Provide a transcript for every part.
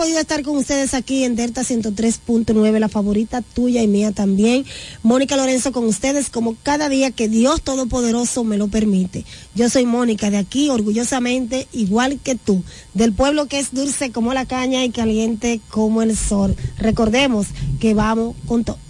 podido estar con ustedes aquí en Delta 103.9, la favorita tuya y mía también. Mónica Lorenzo con ustedes como cada día que Dios Todopoderoso me lo permite. Yo soy Mónica de aquí, orgullosamente, igual que tú, del pueblo que es dulce como la caña y caliente como el sol. Recordemos que vamos con todo.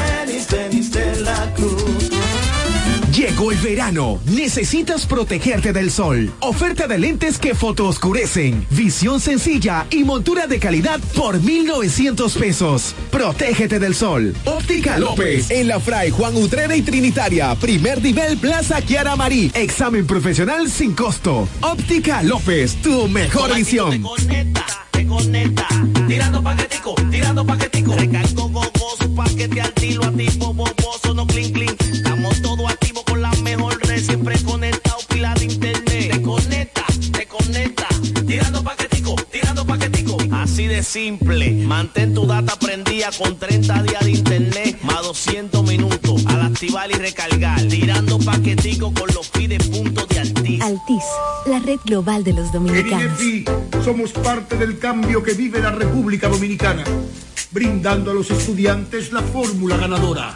Llegó el verano. Necesitas protegerte del sol. Oferta de lentes que fotooscurecen. Visión sencilla y montura de calidad por 1,900 pesos. Protégete del sol. Óptica López. En la Fray Juan Utrera y Trinitaria. Primer nivel Plaza Kiara Marí. Examen profesional sin costo. Óptica López. Tu mejor visión. Te conecta, tirando paquetico, tirando paquetico. Recargo gogoso, paquete al tiro, a tipo boboso, no clink siempre conectado, pila de internet. Te conecta, te conecta, tirando paquetico, tirando paquetico. Así de simple, mantén tu data prendida con 30 días de internet, más 200 minutos al activar y recargar. Tirando paquetico con los pide puntos de Altis. Altis, la red global de los dominicanos. En INEFI somos parte del cambio que vive la República Dominicana, brindando a los estudiantes la fórmula ganadora.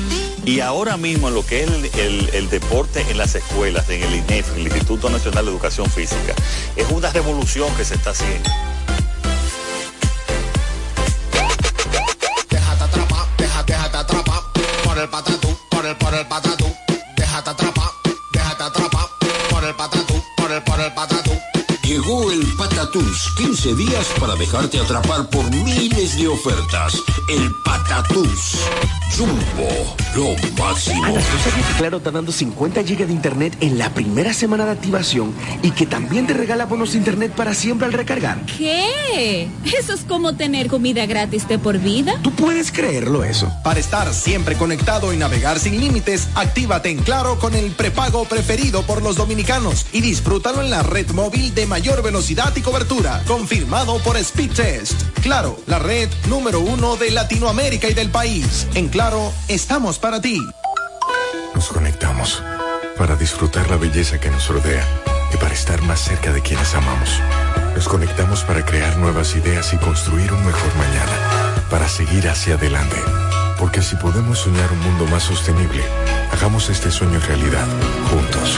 Y ahora mismo en lo que es el, deporte en las escuelas, en el INEF, el Instituto Nacional de Educación Física, es una revolución que se está haciendo. Llegó el Patatús, 15 días para dejarte atrapar por miles de ofertas. El Patatús. Jumbo, lo máximo. Ana, ¿tú sabías que Claro está dando 50 GB de internet en la primera semana de activación y que también te regala bonos de internet para siempre al recargar? ¿Qué? Eso es como tener comida gratis de por vida. ¿Tú puedes creerlo eso? Para estar siempre conectado y navegar sin límites, actívate en Claro con el prepago preferido por los dominicanos y disfrútalo en la red móvil de mayor velocidad y cobertura, confirmado por Speedtest. Claro, la red número uno de Latinoamérica y del país. En Claro, estamos para ti. Nos conectamos para disfrutar la belleza que nos rodea y para estar más cerca de quienes amamos. Nos conectamos para crear nuevas ideas y construir un mejor mañana, para seguir hacia adelante. Porque si podemos soñar un mundo más sostenible, hagamos este sueño realidad, juntos.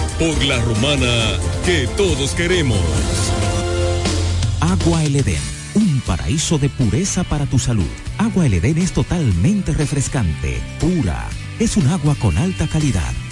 Por la romana que todos queremos. Agua El Edén, un paraíso de pureza para tu salud. Agua El Edén es totalmente refrescante, pura. Es un agua con alta calidad,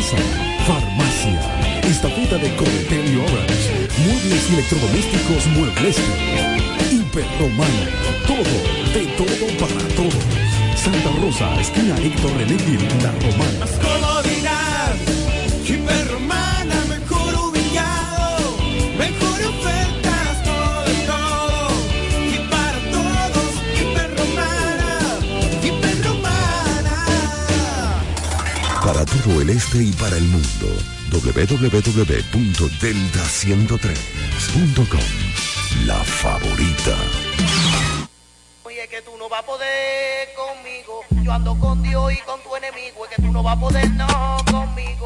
Farmacia, Estafeta de Cometel y Orange, Muebles y Electrodomésticos Muebles, Hiperromana, todo, de todo para todos. Santa Rosa, esquina Héctor René La Romana. Todo el este y para el mundo, www.delta103.com. La favorita. Oye, que tú no vas a poder conmigo. Yo ando con Dios y con tu enemigo. Es que tú no vas a poder, no, conmigo.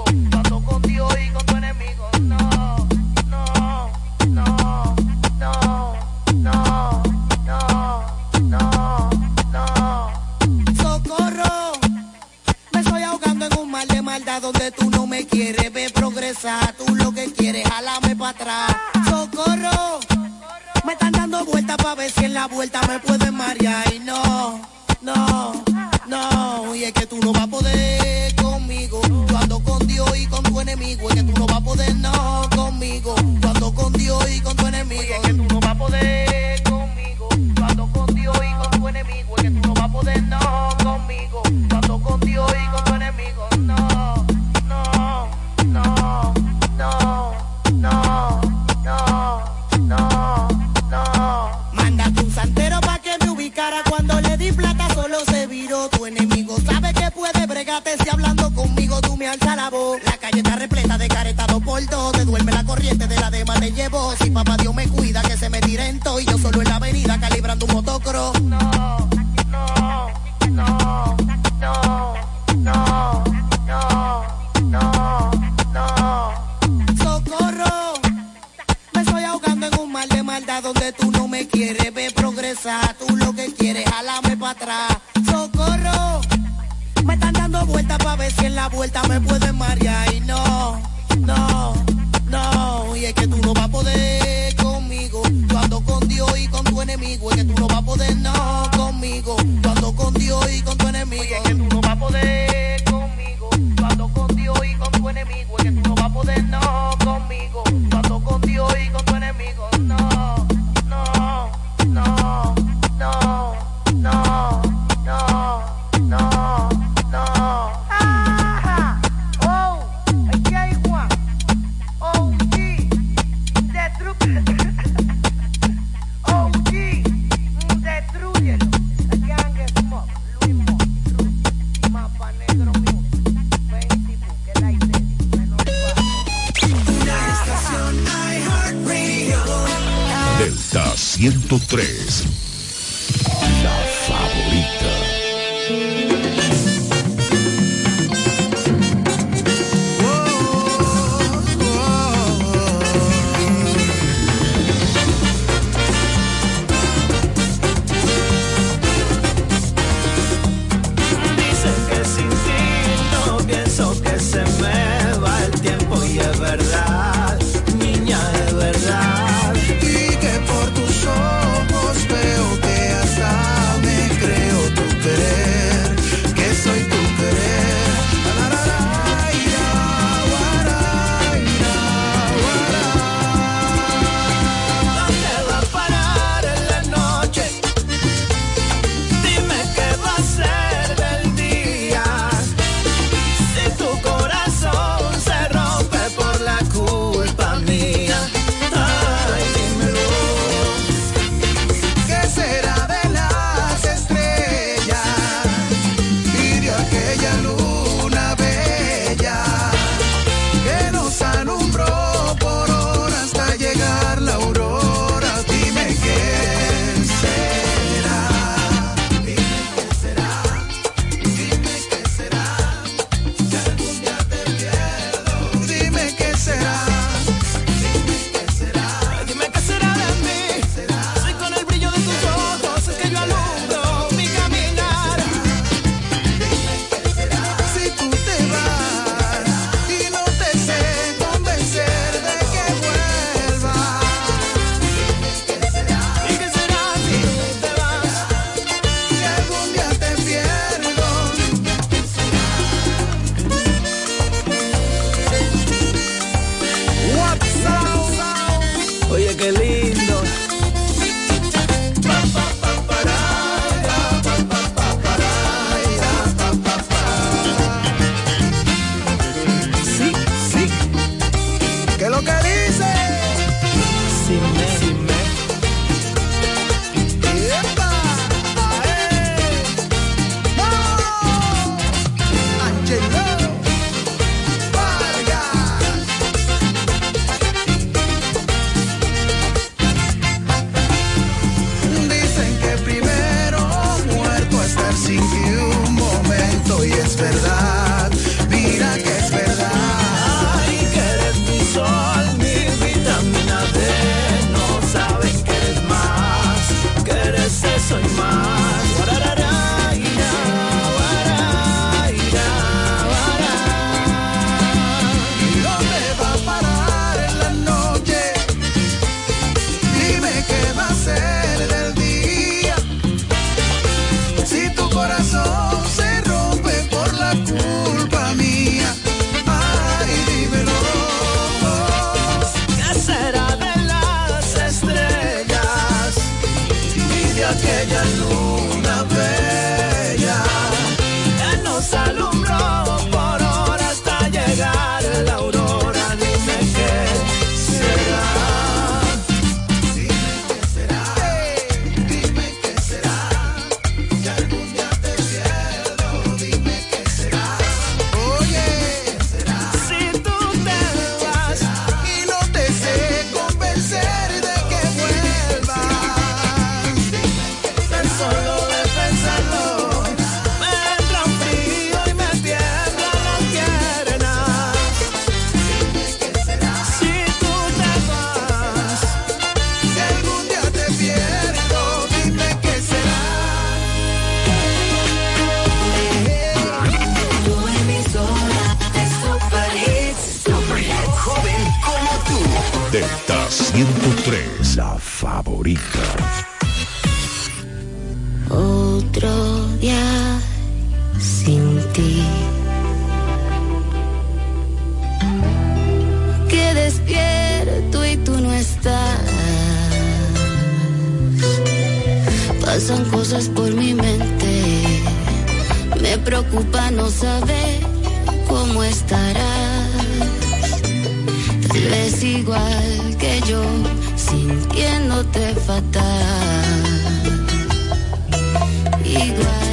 Pasan cosas por mi mente. Me preocupa no saber cómo estarás. Tal vez igual que yo, sintiéndote fatal. Igual.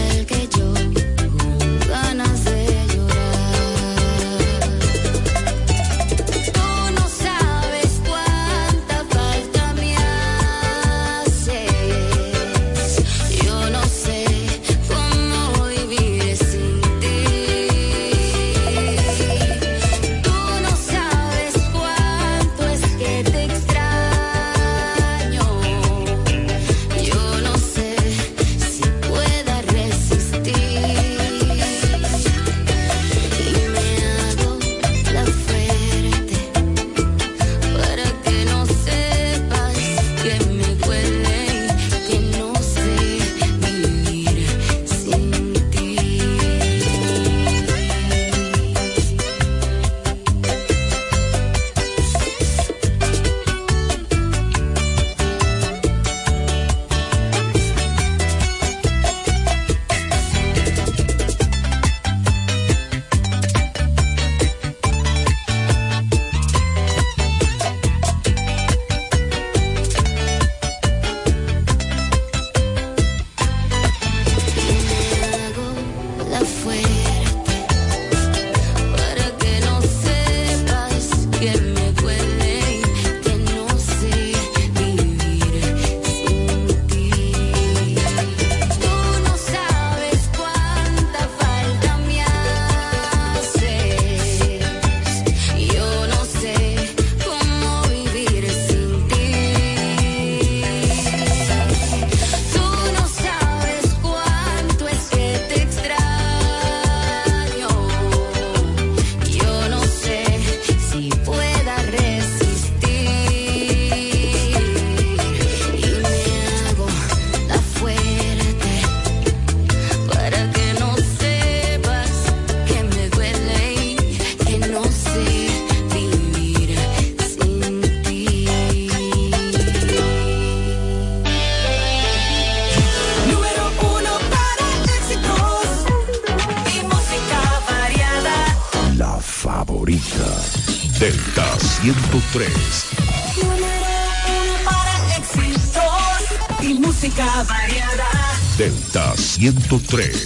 103.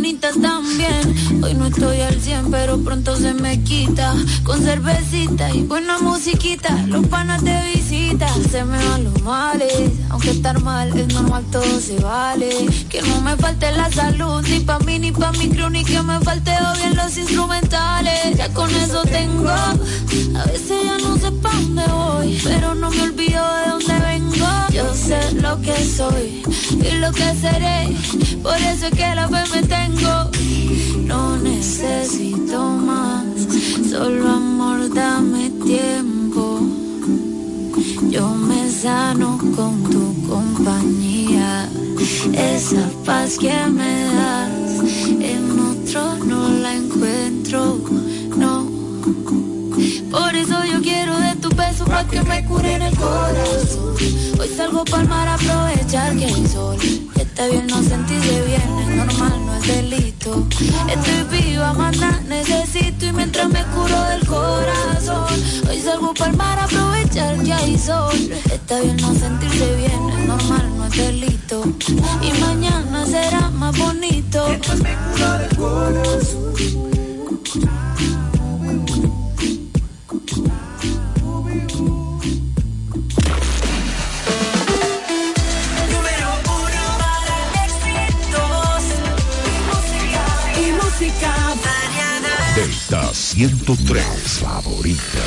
manita también. Hoy no estoy al 100, pero pronto se me quita. Con cervecita y buena musiquita, los panas te visitan. Se me van los males, aunque estar mal es normal, todo se vale. Que no me falte la salud, ni pa' mí, ni pa' mi crew, ni que me falte o bien los instrumentales. Ya con eso tengo, a veces ya no sé pa' dónde voy, pero no me olvido de dónde vengo. Yo sé lo que soy y lo que seré, por eso es que la fe me tengo no necesito más, solo amor dame tiempo, yo me sano con tu compañía, esa paz que me das, en otro no la encuentro, no, por eso yo quiero de tu beso para que me cure en el corazón, hoy salgo para mar a aprovechar que hay sol Está bien no sentirse bien, es normal, no es delito. Estoy viva, maná, necesito y mientras me curo del corazón. Hoy salgo para mar a aprovechar que hay sol. Está bien no sentirse bien, es normal, no es delito. Y mañana será más bonito. Delta 103, favorita.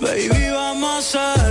Baby, vamos a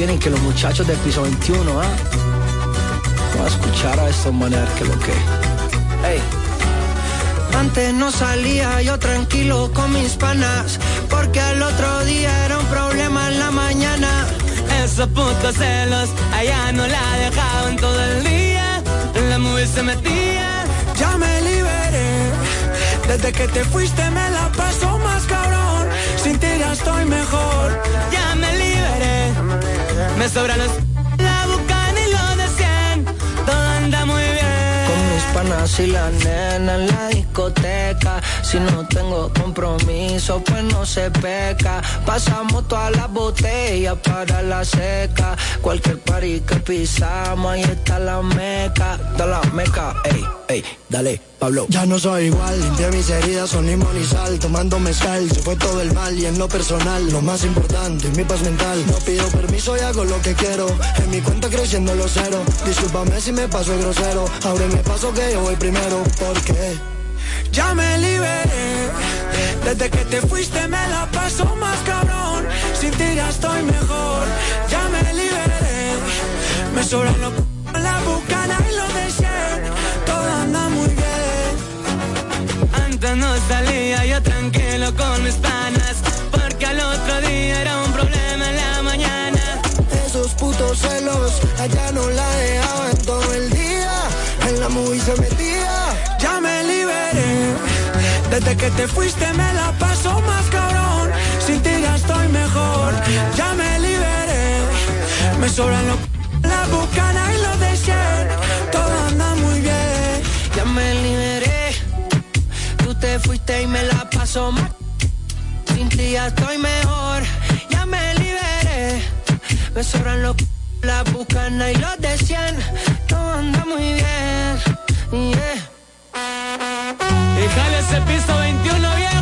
vienen que los muchachos del piso 21, ¿ah? Vamos a escuchar a estos maneras que lo que. Ey. Antes no salía yo tranquilo con mis panas, porque al otro día era un problema en la mañana. Esos putos celos, allá no la dejaban todo el día. La movie se metía. Ya me liberé, desde que te fuiste me la paso más cabrón. Sin ti ya estoy mejor. Ya. Me sobran los. La bucana y lo de 100. Todo anda muy bien. Con mis panas y la nena en la discoteca. Si no tengo compromiso, pues no se peca. Pasamos todas las botellas para la seca. Cualquier party que pisamos, ahí está la meca. Da la meca, ey, ey, dale, Pablo. Ya no soy igual, limpié mis heridas son limón y sal, tomando mezcal, se fue todo el mal y en lo personal, lo más importante, mi paz mental. No pido permiso y hago lo que quiero, en mi cuenta creciendo los cero. Discúlpame si me paso el grosero, ahora me paso que yo voy primero, porque Ya me liberé, desde que te fuiste me la paso más cabrón. Sin ti ya estoy mejor, ya me liberé. Me sobran los la bucana y los de 100, todo anda muy bien. Antes no salía yo tranquilo con mis panas. Porque al otro día era un problema en la mañana. esos putos celos, allá no la dejaba en todo el día, en la movie se metía. Desde que te fuiste me la paso más cabrón. Sin ti ya estoy mejor, ya me liberé. Me sobran los la bucana y los de 100, todo anda muy bien. Ya me liberé, tú te fuiste y me la paso mal. Sin ti ya estoy mejor, ya me liberé. Me sobran los la bucana y los de 100, todo anda muy bien. Yeah. Déjale ese piso 21 bien.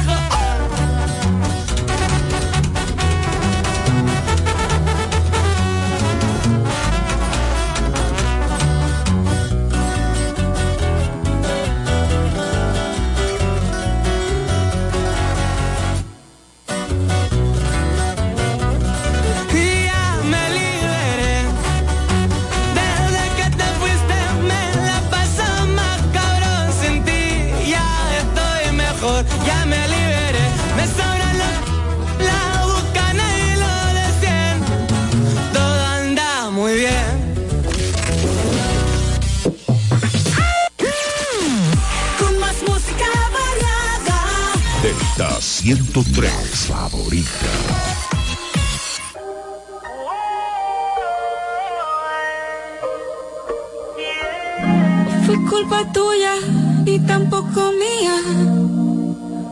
103. favorita. fue culpa tuya y tampoco mía.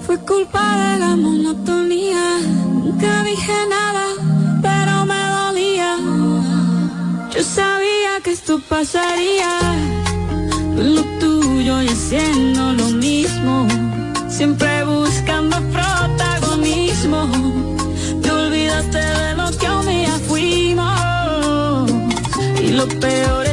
Fue culpa de la monotonía. Nunca dije nada, pero me dolía. Yo sabía que esto pasaría. Lo tuyo y haciendo lo mismo. Siempre lo peor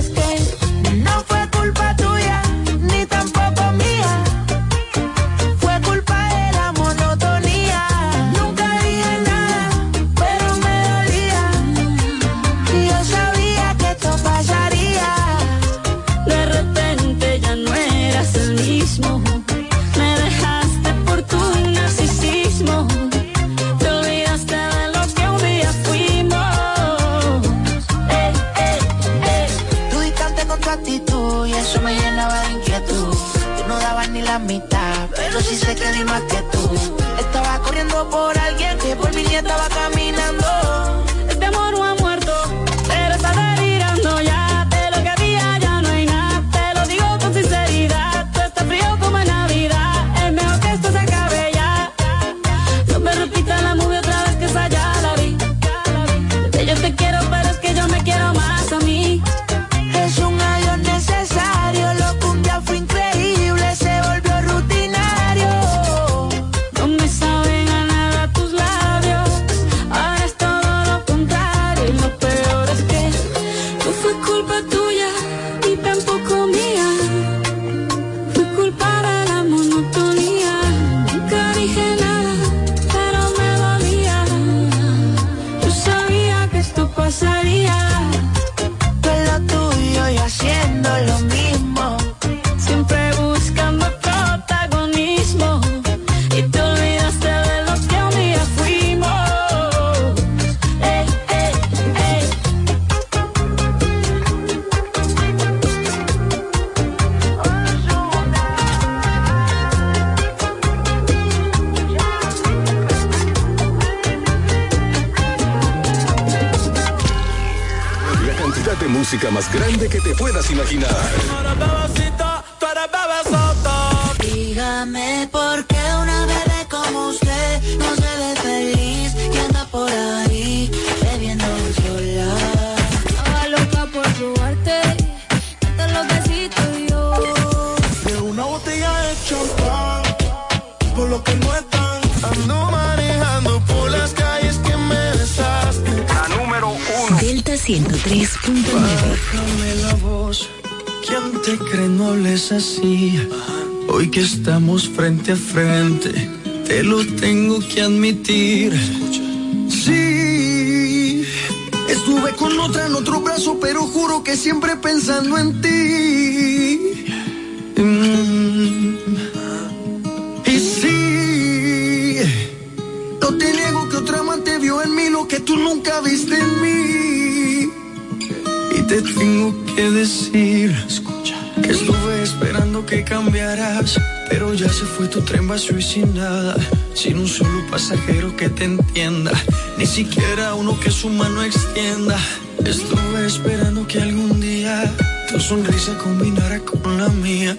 Pero ya se fue tu tren vacío y sin nada, sin un solo pasajero que te entienda, ni siquiera uno que su mano extienda. Estuve esperando que algún día tu sonrisa combinara con la mía,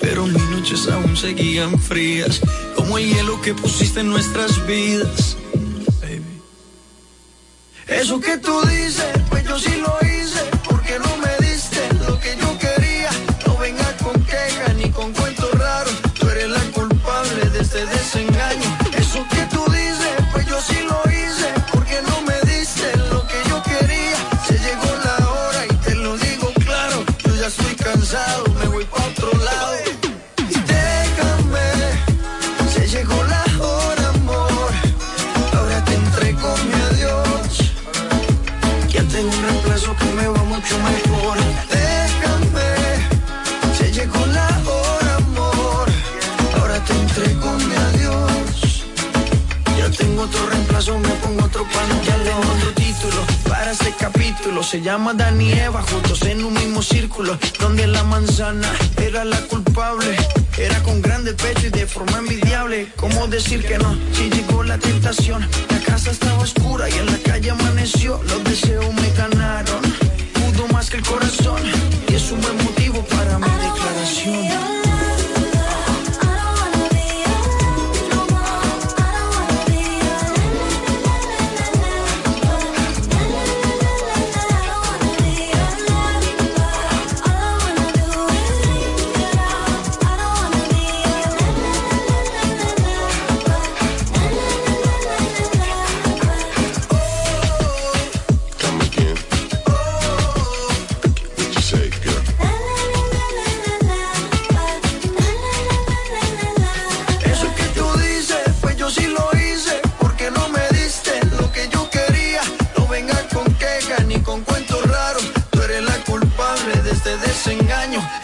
pero mis noches aún seguían frías, como el hielo que pusiste en nuestras vidas. Baby. Eso que tú dices, pues yo sí lo hice, porque no me Se llama Dani y Eva, juntos en un mismo círculo, donde la manzana era la culpable. Era con grande pecho y de forma envidiable. ¿Cómo decir que no? Si llegó la tentación, la casa estaba oscura y en la calle amaneció. Los deseos me ganaron, pudo más que el corazón. Y es un buen motivo para mi declaración. Desengaño.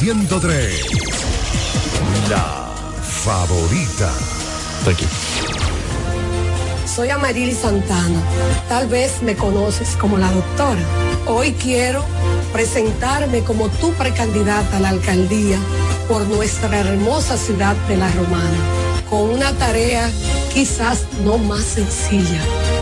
103. La favorita. Aquí. Soy Amarili Santana. Tal vez me conoces como la doctora. Hoy quiero presentarme como tu precandidata a la alcaldía por nuestra hermosa ciudad de La Romana, con una tarea quizás no más sencilla,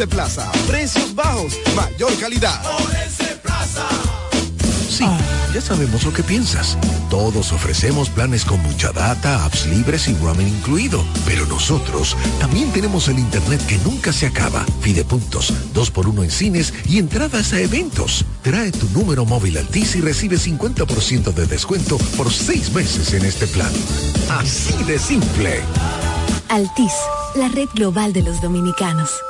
Orense Plaza. Precios bajos, mayor calidad. Porense Plaza. Sí, Ya sabemos lo que piensas. Todos ofrecemos planes con mucha data, apps libres y roaming incluido. Pero nosotros también tenemos el internet que nunca se acaba. Fidepuntos, dos por uno en cines y entradas a eventos. Trae tu número móvil Altis y recibe 50% de descuento por seis meses en este plan. Así de simple. Altis, la red global de los dominicanos.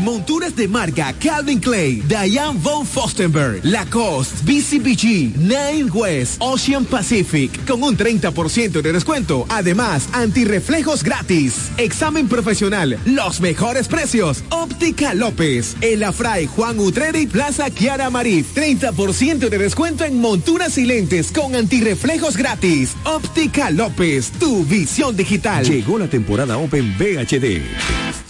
Monturas de marca Calvin Clay, Diane von Fostenberg, Lacoste, BCBG, Nine West, Ocean Pacific, con un 30% de descuento. Además, antirreflejos gratis. Examen profesional, los mejores precios. Óptica López, El Afray, Juan Utreri, Plaza Kiara Marif. 30% de descuento en monturas y lentes con antirreflejos gratis. Óptica López, tu visión digital. Llegó la temporada Open VHD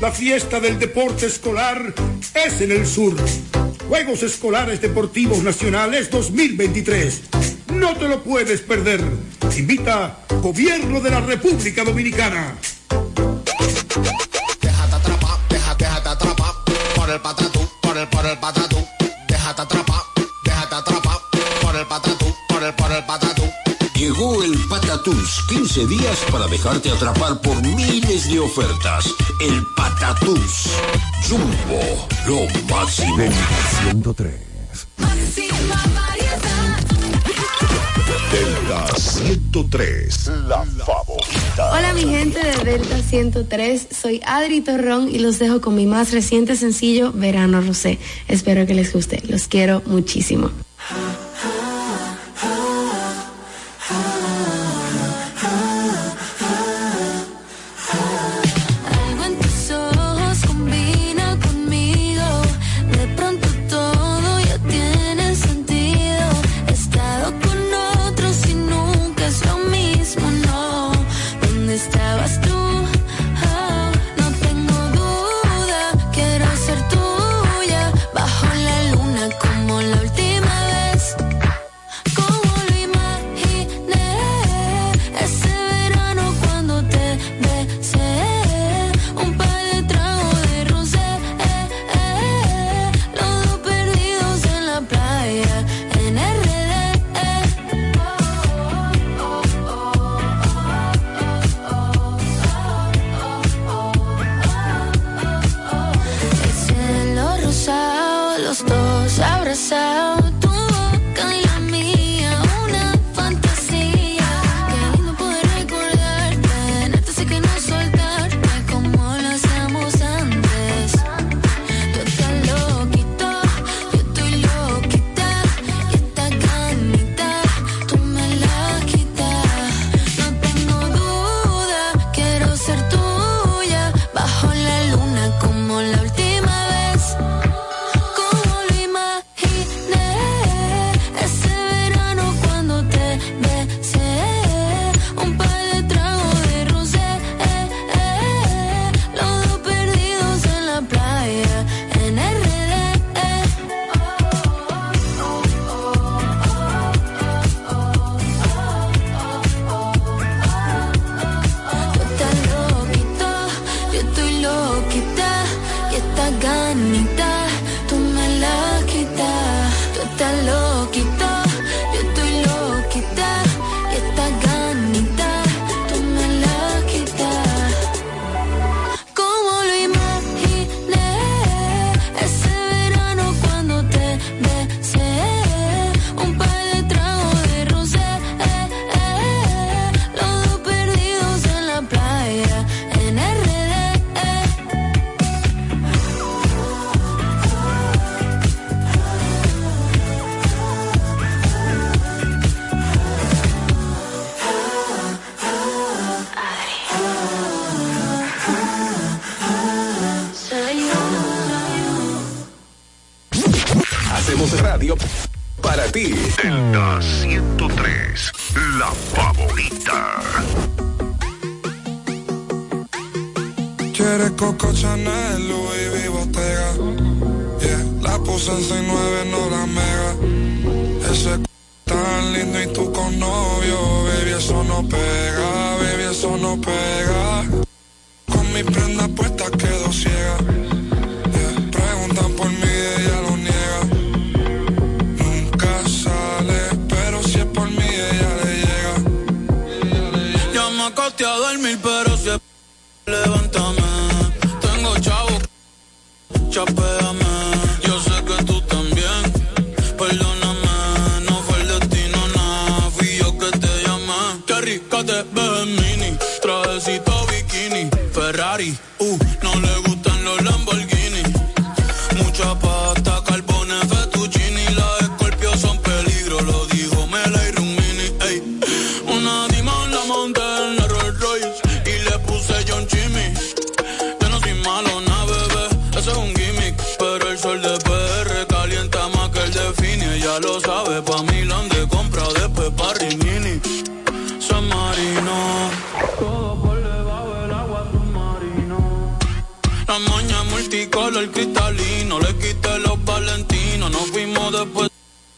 La fiesta del deporte escolar es en el sur. Juegos Escolares Deportivos Nacionales 2023. No te lo puedes perder. Invita Gobierno de la República Dominicana. Por el patatú, por el, por el patatú. Por el patatú, por el, por el patatú. Llegó el Patatús, 15 días para dejarte atrapar por miles de ofertas. El Patatús. Jumbo, lo máximo. 103. Delta 103, la favorita. Hola mi gente de Delta 103, soy Adri Torrón y los dejo con mi más reciente sencillo Verano Rosé. Espero que les guste, los quiero muchísimo.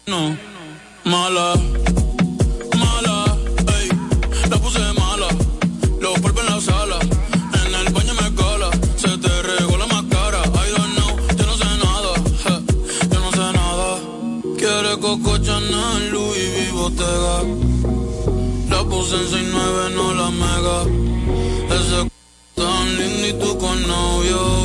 No, mala, mala, ey, la puse mala, los polvos en la sala, en el baño me cola, se te regó la máscara, I don't know, yo no sé nada, ja, yo no sé nada, quiere Coco Chanel, Louis V, Bottega, la puse en 69, no la mega, ese c tan lindo y tú con novio.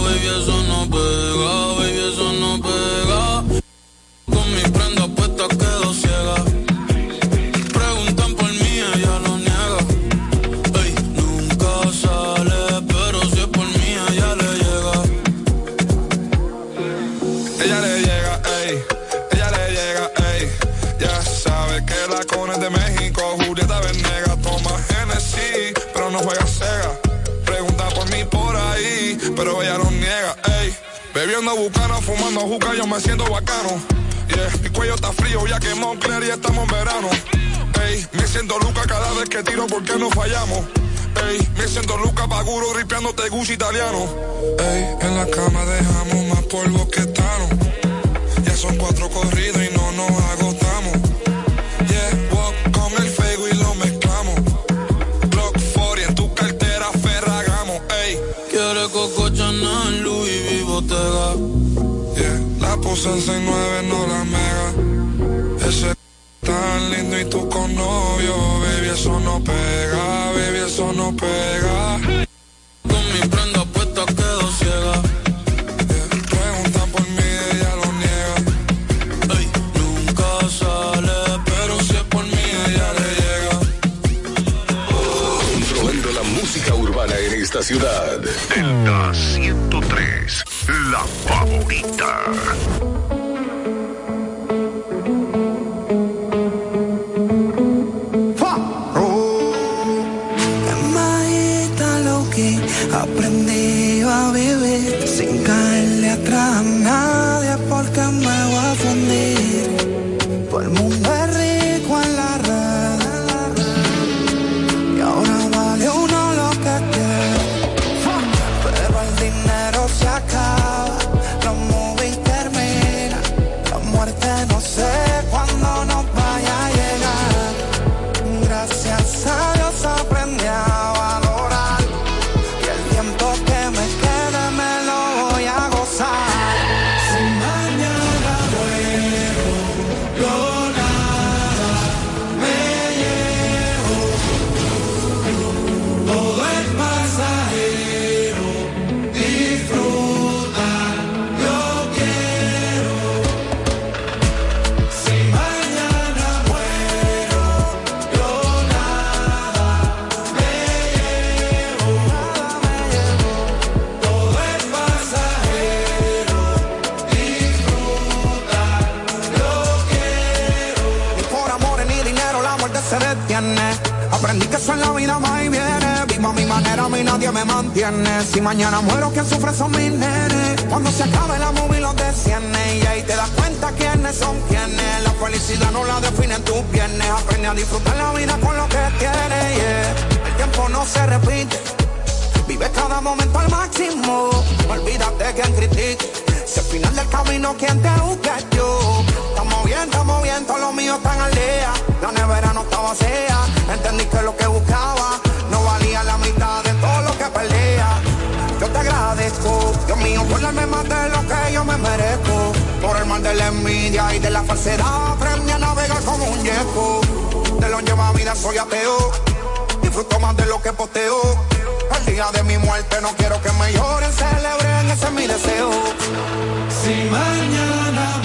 yo me siento bacano. Yeah, mi cuello está frío, ya quemó clear y estamos en verano. Ey, me siento luca cada vez que tiro porque no fallamos. Ey, me siento luca paguro ripeándote Gucci italiano. Ey, en la cama dejamos más polvo que Tano. Ya son cuatro corridos y no nos agotamos. usan 69 no la mega. Ese tan lindo y tú con novio, baby, eso no pega, baby, eso no pega. música urbana en esta ciudad. Delta 103, la favorita. ¡Fa! Maeta lo que aprendí a vivir sin caerle atrás a nada. Me mantiene. Si mañana muero, quien sufre son mis nenes. Cuando se acabe la movie los desciende. Y ahí te das cuenta quiénes son quienes. La felicidad no la definen tus viernes. Aprende a disfrutar la vida con lo que tienes. El tiempo no se repite. Vive cada momento al máximo. Olvídate quien critique. Si al final del camino quien te busque yo. Estamos bien, estamos bien, todos los míos están al día. La nevera no estaba vacía. Entendí que lo que buscaba no valía la mitad de todo lo que perdía. Yo te agradezco, Dios mío, por darme más de lo que yo me merezco. Por el mal de la envidia y de la falsedad, aprendí a navegar como un viejo. De lo lleva vida soy ateo, disfruto más de lo que posteo. El día de mi muerte no quiero que me lloren, celebren, ese es mi deseo. Si mañana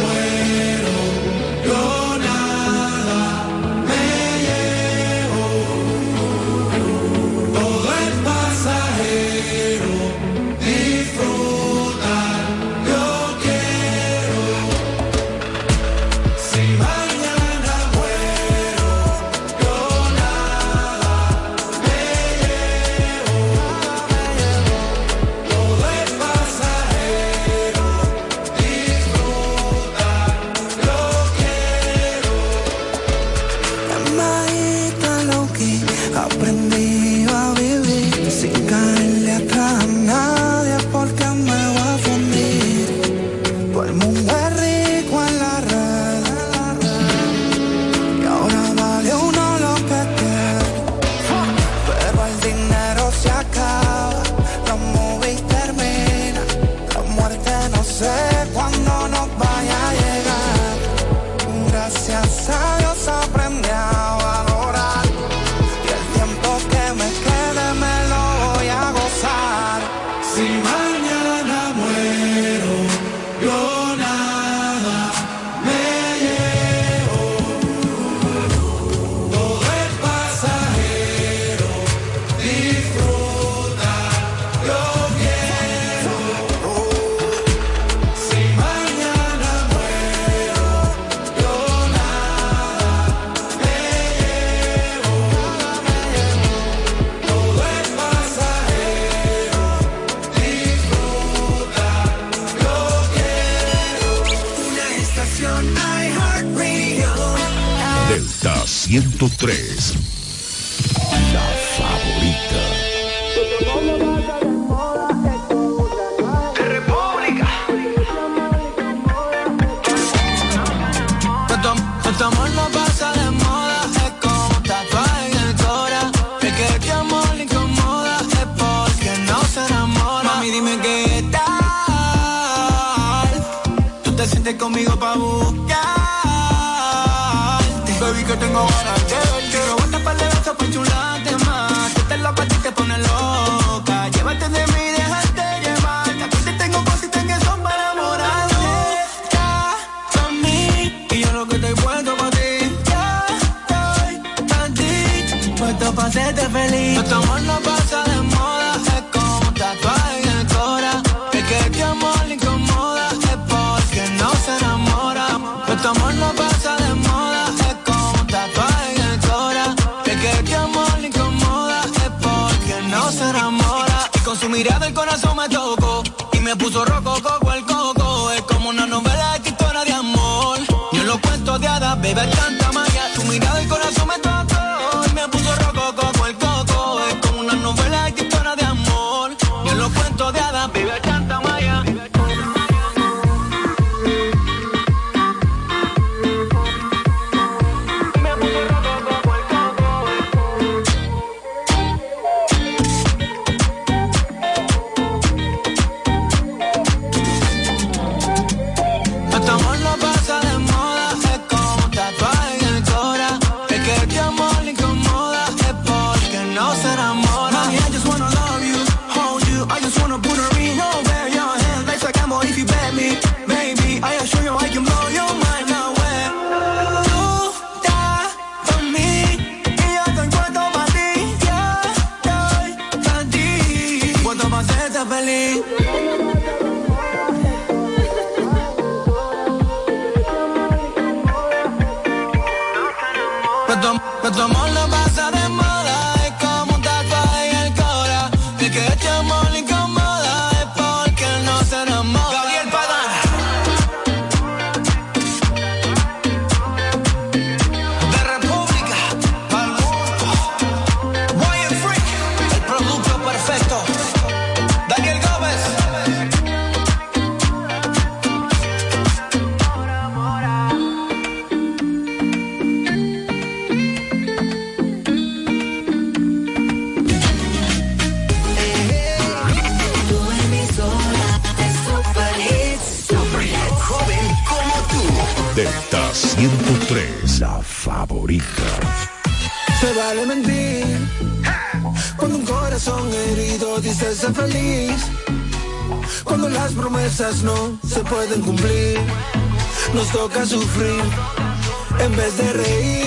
103. La favorita. Nuestro amor no pasa de moda, es como un tatuaje en el cora. Es que este amor le incomoda, es porque no se enamora. Mami, dime qué tal. Tú te sientes conmigo pa' buscar. Tengo ganas de verte. Quiero botar par de pa' más. Que te loca, a ti te pone loca. Me puso rojo coco el coco. Es como una novela historia de amor. Yo lo cuento de hadas, bebé, tanta pueden cumplir, nos toca sufrir en vez de reír.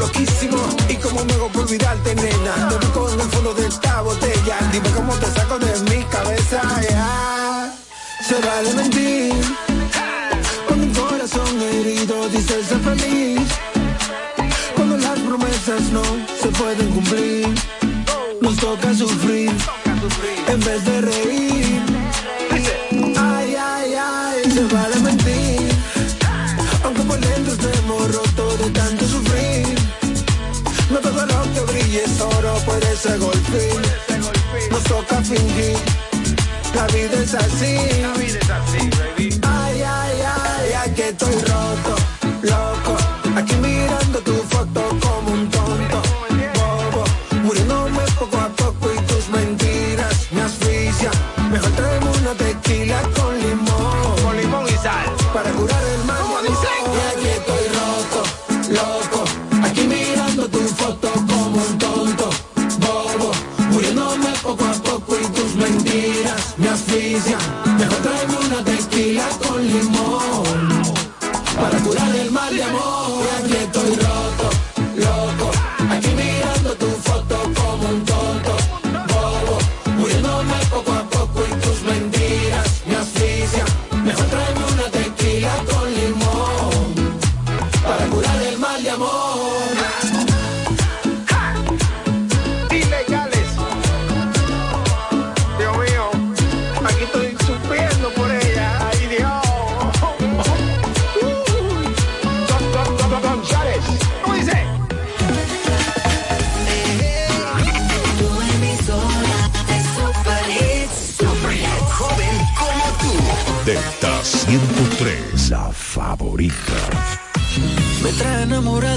Loquísimo. Y como me hago por olvidarte, nena. Te busco en el fondo de esta botella. Dime cómo te saco de mi cabeza. Se vale mentir. Cuando un corazón herido dice ser feliz. Cuando las promesas no se pueden cumplir. Nos toca sufrir en vez de reír. Nos toca fingir. La vida es así. Ay, ay, ay, ay, que estoy roto,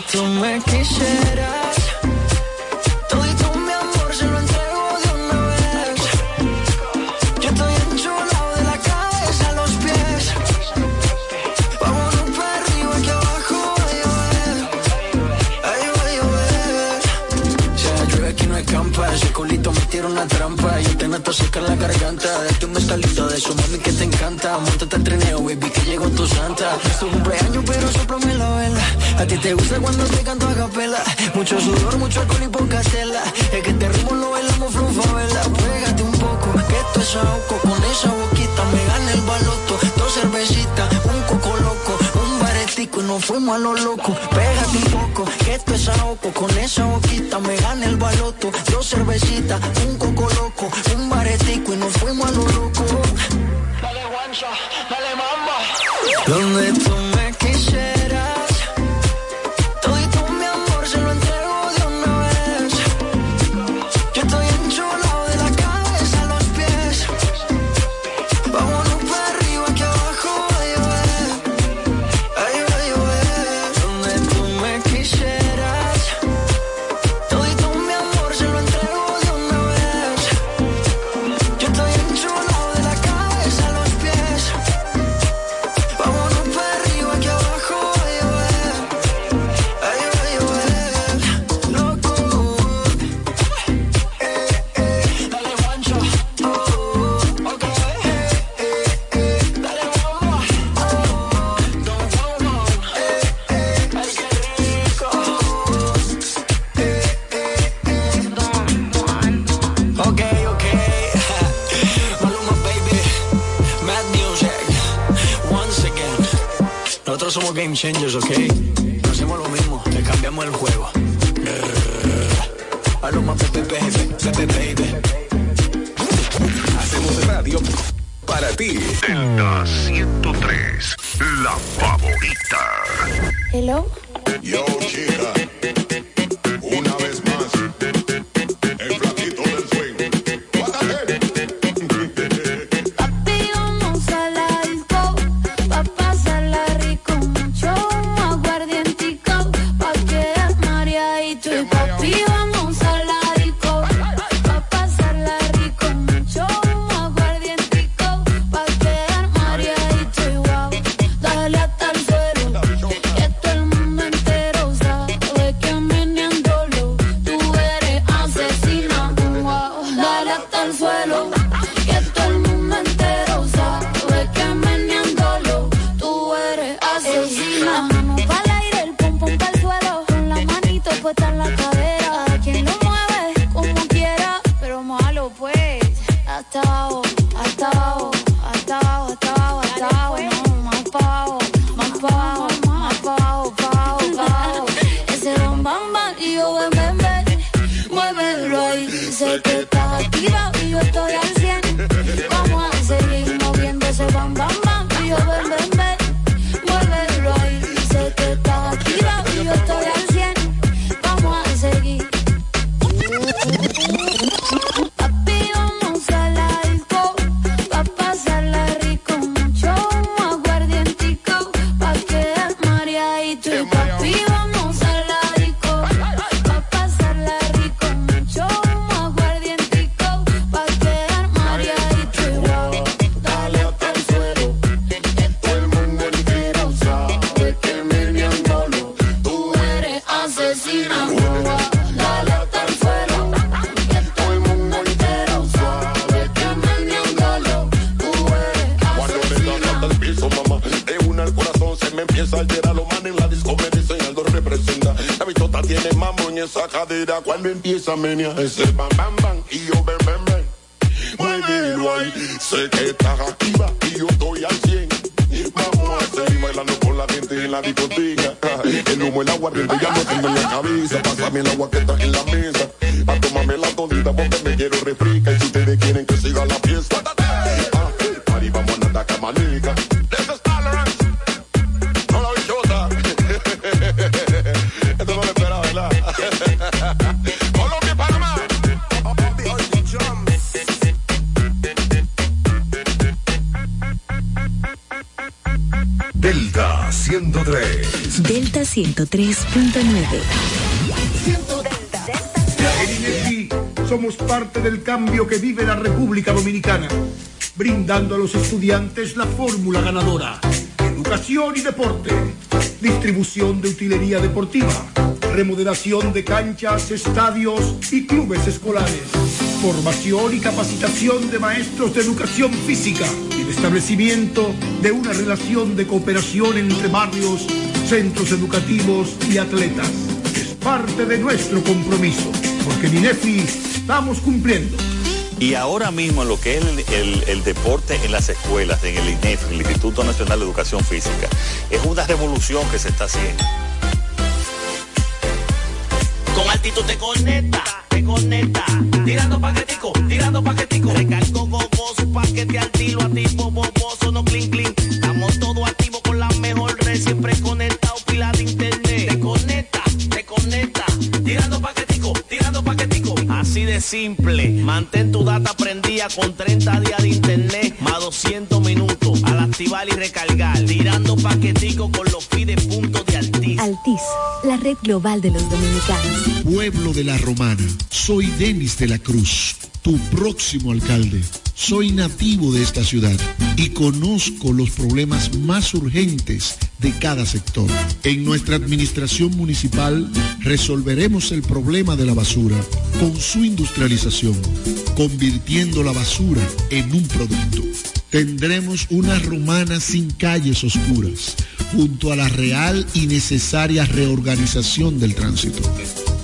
tú me quisieras. Seca la garganta. De tu está listo de eso, mami, que te encanta. Montate al trineo, baby, que llegó tu santa. Es tu cumpleaños, pero soplame la vela. A ti te gusta cuando te canto a capela. Mucho sudor, mucho alcohol y poca tela. Es que este ritmo lo bailamos vela. Pégate un poco, que esto es ahogo. Nos fuimos a lo loco. Pégate un poco, que esto es ahogo. Con esa boquita me gana el baloto. Dos cervecitas, un coco loco, un baretico y nos fuimos a lo loco. Dale guancha, dale mamba. Donde tú somos game que estás y yo estoy al 100. Vamos a seguir moviendo ese bam bam empieza a menear ese bam bam bam y yo ven ven ven. Muévelo ahí, sé que estás activa y yo estoy al 100. Vamos a seguir bailando con la gente en la discoteca. El humo, el agua, ya no tengo en la cabeza. Pásame el agua 103.9. En INEFI somos parte del cambio que vive la República Dominicana, brindando a los estudiantes la fórmula ganadora. Educación y deporte, distribución de utilería deportiva, remodelación de canchas, estadios y clubes escolares, formación y capacitación de maestros de educación física y el establecimiento de una relación de cooperación entre barrios, centros educativos y atletas. Es parte de nuestro compromiso, porque en INEFI estamos cumpliendo. Y ahora mismo lo que es el, el- el deporte en las escuelas, en el INEF, el Instituto Nacional de Educación Física, es una revolución que se está haciendo. Con altitud te conecta, te conecta. Tirando paquetico, tirando paquetico. Recargo gogoso, paquete al tiro, activo, boboso, no clean clean. Estamos con la siempre conectado, pila de internet. Te conecta, te conecta. Tirando paquetico, tirando paquetico. Así de simple, mantén tu data prendida con 30 días de internet, más 200 minutos. Al activar y recargar, tirando paquetico con los pide puntos de Altiz. Altis, la red global de los dominicanos. Pueblo de la Romana, soy Denis de la Cruz, tu próximo alcalde. Soy nativo de esta ciudad y conozco los problemas más urgentes de cada sector. En nuestra administración municipal resolveremos el problema de la basura con su industrialización, convirtiendo la basura en un producto. Tendremos una romana sin calles oscuras, junto a la real y necesaria reorganización del tránsito.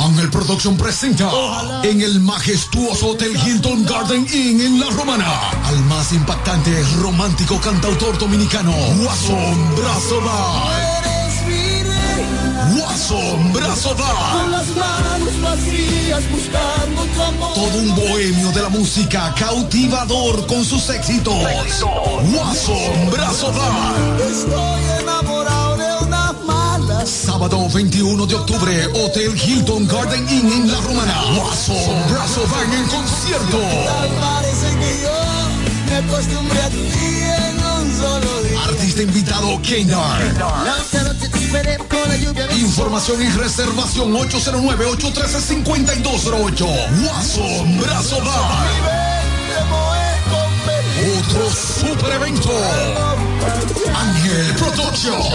Ángel Production presenta en el majestuoso Hotel Hilton Garden Inn en La Romana al más impactante, romántico cantautor dominicano, Guasón Brazo Guasón Brazo Con las manos vacías buscando tu amor. Todo un bohemio de la música cautivador con sus éxitos. Guasón Brazo Estoy enamorado. Sábado 21 de octubre, Hotel Hilton Garden Inn en La Romana. Guasón Brazo Band en concierto. Artista invitado lluvia. Información y reservación 809-813-5208. Guasón Brazo Band. Otro super evento. Ángel Productions.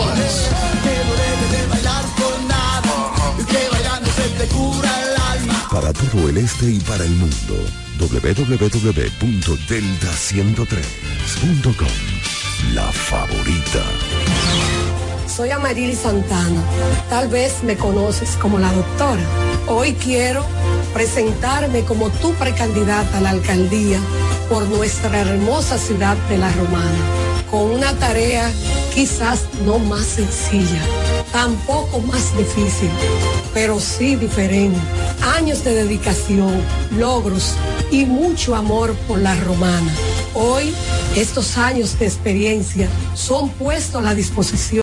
Que bailando se te cura el alma. Para todo el este y para el mundo, www.delta103.com. La favorita. Soy Amarili Santana. Tal vez me conoces como la doctora. Hoy quiero presentarme como tu precandidata a la alcaldía por nuestra hermosa ciudad de La Romana, con una tarea quizás no más sencilla, tampoco más difícil, pero sí diferente. Años de dedicación, logros y mucho amor por La Romana. Hoy, estos años de experiencia son puestos a la disposición